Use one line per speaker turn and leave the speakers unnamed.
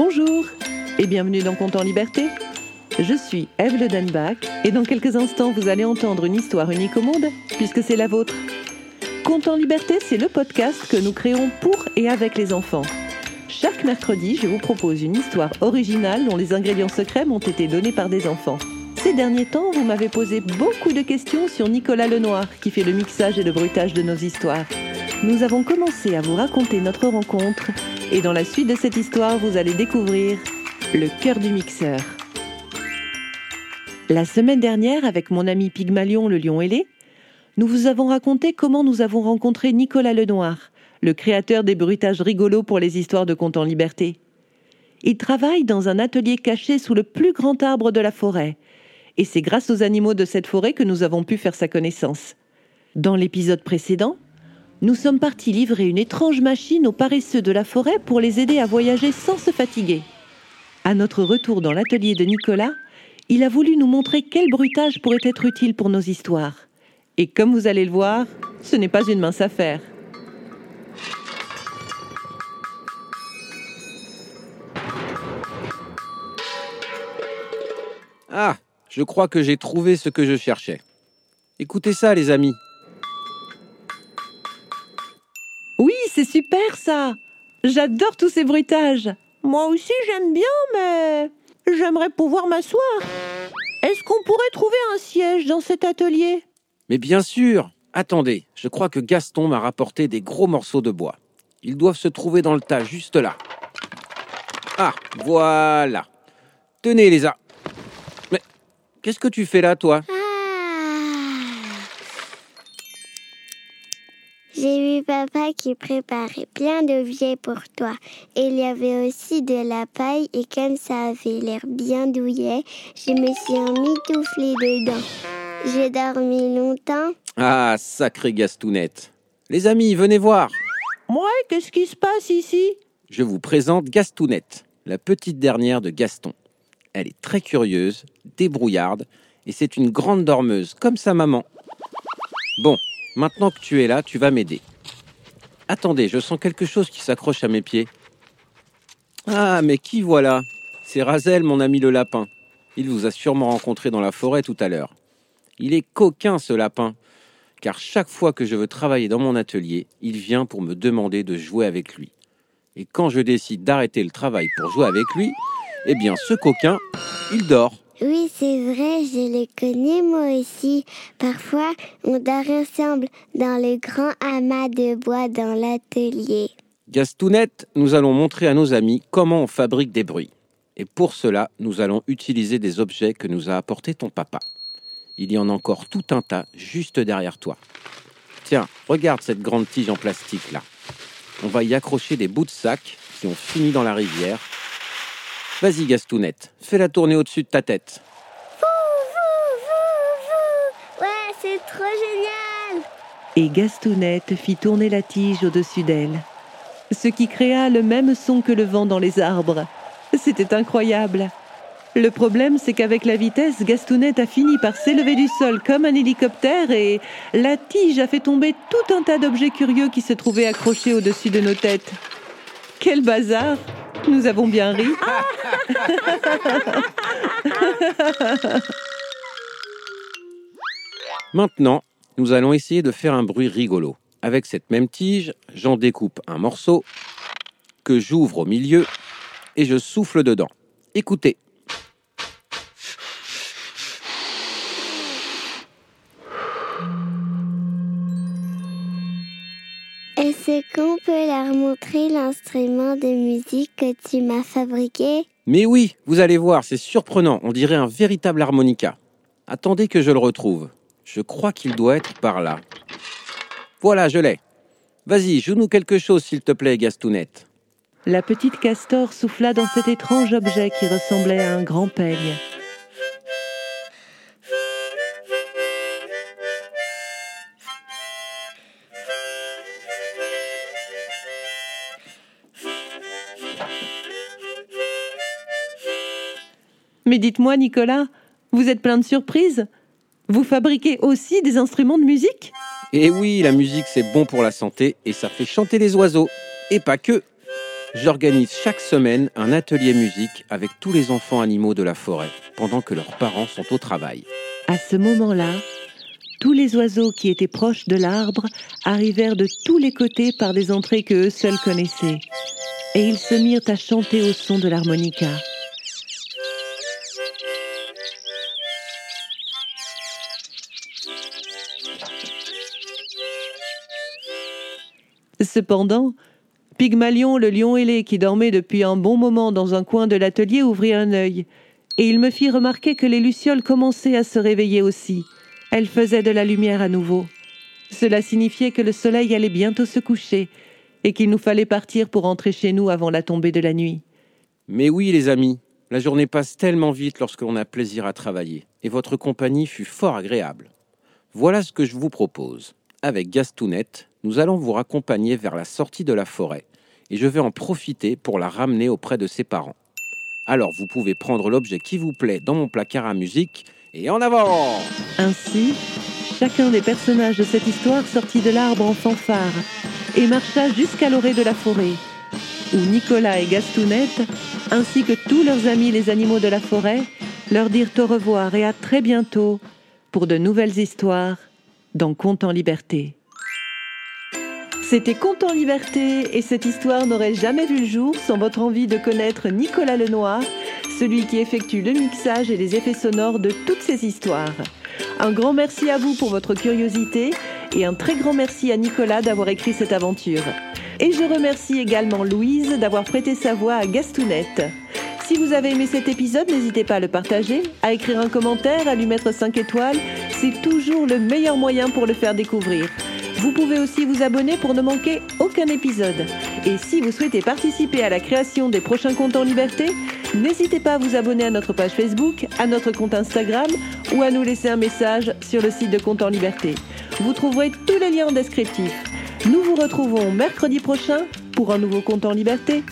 Bonjour et bienvenue dans Compte en Liberté. Je suis Eve Le Denbach et dans quelques instants vous allez entendre une histoire unique au monde puisque c'est la vôtre. Compte en Liberté, c'est le podcast que nous créons pour et avec les enfants. Chaque mercredi, je vous propose une histoire originale dont les ingrédients secrets m'ont été donnés par des enfants. Ces derniers temps, vous m'avez posé beaucoup de questions sur Nicolas Lenoir, qui fait le mixage et le bruitage de nos histoires. Nous avons commencé à vous raconter notre rencontre, et dans la suite de cette histoire, vous allez découvrir le cœur du mixeur. La semaine dernière, avec mon ami Pygmalion le lion ailé, nous vous avons raconté comment nous avons rencontré Nicolas Lenoir, le créateur des bruitages rigolos pour les histoires de contes en liberté. Il travaille dans un atelier caché sous le plus grand arbre de la forêt, et c'est grâce aux animaux de cette forêt que nous avons pu faire sa connaissance. Dans l'épisode précédent, nous sommes partis livrer une étrange machine aux paresseux de la forêt pour les aider à voyager sans se fatiguer. À notre retour dans l'atelier de Nicolas, il a voulu nous montrer quel bruitage pourrait être utile pour nos histoires. Et comme vous allez le voir, ce n'est pas une mince affaire.
Ah, je crois que j'ai trouvé ce que je cherchais. Écoutez ça, les amis.
C'est super ça J'adore tous ces bruitages Moi aussi j'aime bien, mais j'aimerais pouvoir m'asseoir. Est-ce qu'on pourrait trouver un siège dans cet atelier?
Mais bien sûr Attendez, je crois que Gaston m'a rapporté des gros morceaux de bois. Ils doivent se trouver dans le tas, juste là. Ah, voilà. Tenez, les a. Mais qu'est-ce que tu fais là, toi?
Papa qui préparait plein d'objets pour toi. Et il y avait aussi de la paille et comme ça avait l'air bien douillet, je me suis emmitouflée dedans. J'ai dormi longtemps.
Ah, sacré Gastounette. Les amis, venez voir.
Ouais, qu'est-ce qui se passe ici?
Je vous présente Gastounette, la petite dernière de Gaston. Elle est très curieuse, débrouillarde, et c'est une grande dormeuse, comme sa maman. Bon, maintenant que tu es là, tu vas m'aider. Attendez, je sens quelque chose qui s'accroche à mes pieds. Ah, mais qui voilà? C'est Razel, mon ami le lapin. Il vous a sûrement rencontré dans la forêt tout à l'heure. Il est coquin, ce lapin, car chaque fois que je veux travailler dans mon atelier, il vient pour me demander de jouer avec lui. Et quand je décide d'arrêter le travail pour jouer avec lui, eh bien, ce coquin, il dort.
Oui, c'est vrai, je le connais moi aussi. Parfois, on dort ensemble dans le grand amas de bois dans l'atelier.
Gastounette, nous allons montrer à nos amis comment on fabrique des bruits. Et pour cela, nous allons utiliser des objets que nous a apportés ton papa. Il y en a encore tout un tas juste derrière toi. Tiens, regarde cette grande tige en plastique là. On va y accrocher des bouts de sac qui ont fini dans la rivière. Vas-y Gastounette, fais-la tourner au-dessus de ta tête.
Ouais, c'est trop génial.
Et Gastounette fit tourner la tige au-dessus d'elle, ce qui créa le même son que le vent dans les arbres. C'était incroyable. Le problème, c'est qu'avec la vitesse, Gastounette a fini par s'élever du sol comme un hélicoptère et la tige a fait tomber tout un tas d'objets curieux qui se trouvaient accrochés au-dessus de nos têtes. Quel bazar Nous avons bien ri.
Maintenant, nous allons essayer de faire un bruit rigolo. Avec cette même tige, j'en découpe un morceau que j'ouvre au milieu et je souffle dedans. Écoutez.
Est-ce qu'on peut leur montrer l'instrument de musique que tu m'as fabriqué?
Mais oui, vous allez voir, c'est surprenant, on dirait un véritable harmonica. Attendez que je le retrouve. Je crois qu'il doit être par là. Voilà, je l'ai. Vas-y, joue-nous quelque chose, s'il te plaît, Gastounette.
La petite castor souffla dans cet étrange objet qui ressemblait à un grand peigne. Mais dites-moi, Nicolas, vous êtes plein de surprises Vous fabriquez aussi des instruments de musique?
Et oui, la musique c'est bon pour la santé et ça fait chanter les oiseaux. Et pas que. J'organise chaque semaine un atelier musique avec tous les enfants animaux de la forêt, pendant que leurs parents sont au travail.
À ce moment-là, tous les oiseaux qui étaient proches de l'arbre arrivèrent de tous les côtés par des entrées que eux seuls connaissaient, et ils se mirent à chanter au son de l'harmonica. Cependant, Pygmalion, le lion ailé, qui dormait depuis un bon moment dans un coin de l'atelier, ouvrit un œil, et il me fit remarquer que les lucioles commençaient à se réveiller aussi. Elles faisaient de la lumière à nouveau. Cela signifiait que le soleil allait bientôt se coucher, et qu'il nous fallait partir pour rentrer chez nous avant la tombée de la nuit.
Mais oui, les amis, la journée passe tellement vite lorsque l'on a plaisir à travailler, et votre compagnie fut fort agréable. Voilà ce que je vous propose. Avec Gastounette, nous allons vous raccompagner vers la sortie de la forêt, et je vais en profiter pour la ramener auprès de ses parents. Alors vous pouvez prendre l'objet qui vous plaît dans mon placard à musique, et en avant
Ainsi, chacun des personnages de cette histoire sortit de l'arbre en fanfare et marcha jusqu'à l'orée de la forêt, où Nicolas et Gastounette, ainsi que tous leurs amis les animaux de la forêt, leur dirent au revoir et à très bientôt pour de nouvelles histoires dans Conte en liberté. C'était Conte en liberté et cette histoire n'aurait jamais vu le jour sans votre envie de connaître Nicolas Lenoir, celui qui effectue le mixage et les effets sonores de toutes ces histoires. Un grand merci à vous pour votre curiosité et un très grand merci à Nicolas d'avoir écrit cette aventure. Et je remercie également Louise d'avoir prêté sa voix à Gastounette. Si vous avez aimé cet épisode, n'hésitez pas à le partager, à écrire un commentaire, à lui mettre 5 étoiles. C'est toujours le meilleur moyen pour le faire découvrir. Vous pouvez aussi vous abonner pour ne manquer aucun épisode. Et si vous souhaitez participer à la création des prochains comptes en liberté, n'hésitez pas à vous abonner à notre page Facebook, à notre compte Instagram ou à nous laisser un message sur le site de Compte en liberté. Vous trouverez tous les liens en descriptif. Nous vous retrouvons mercredi prochain pour un nouveau compte en liberté.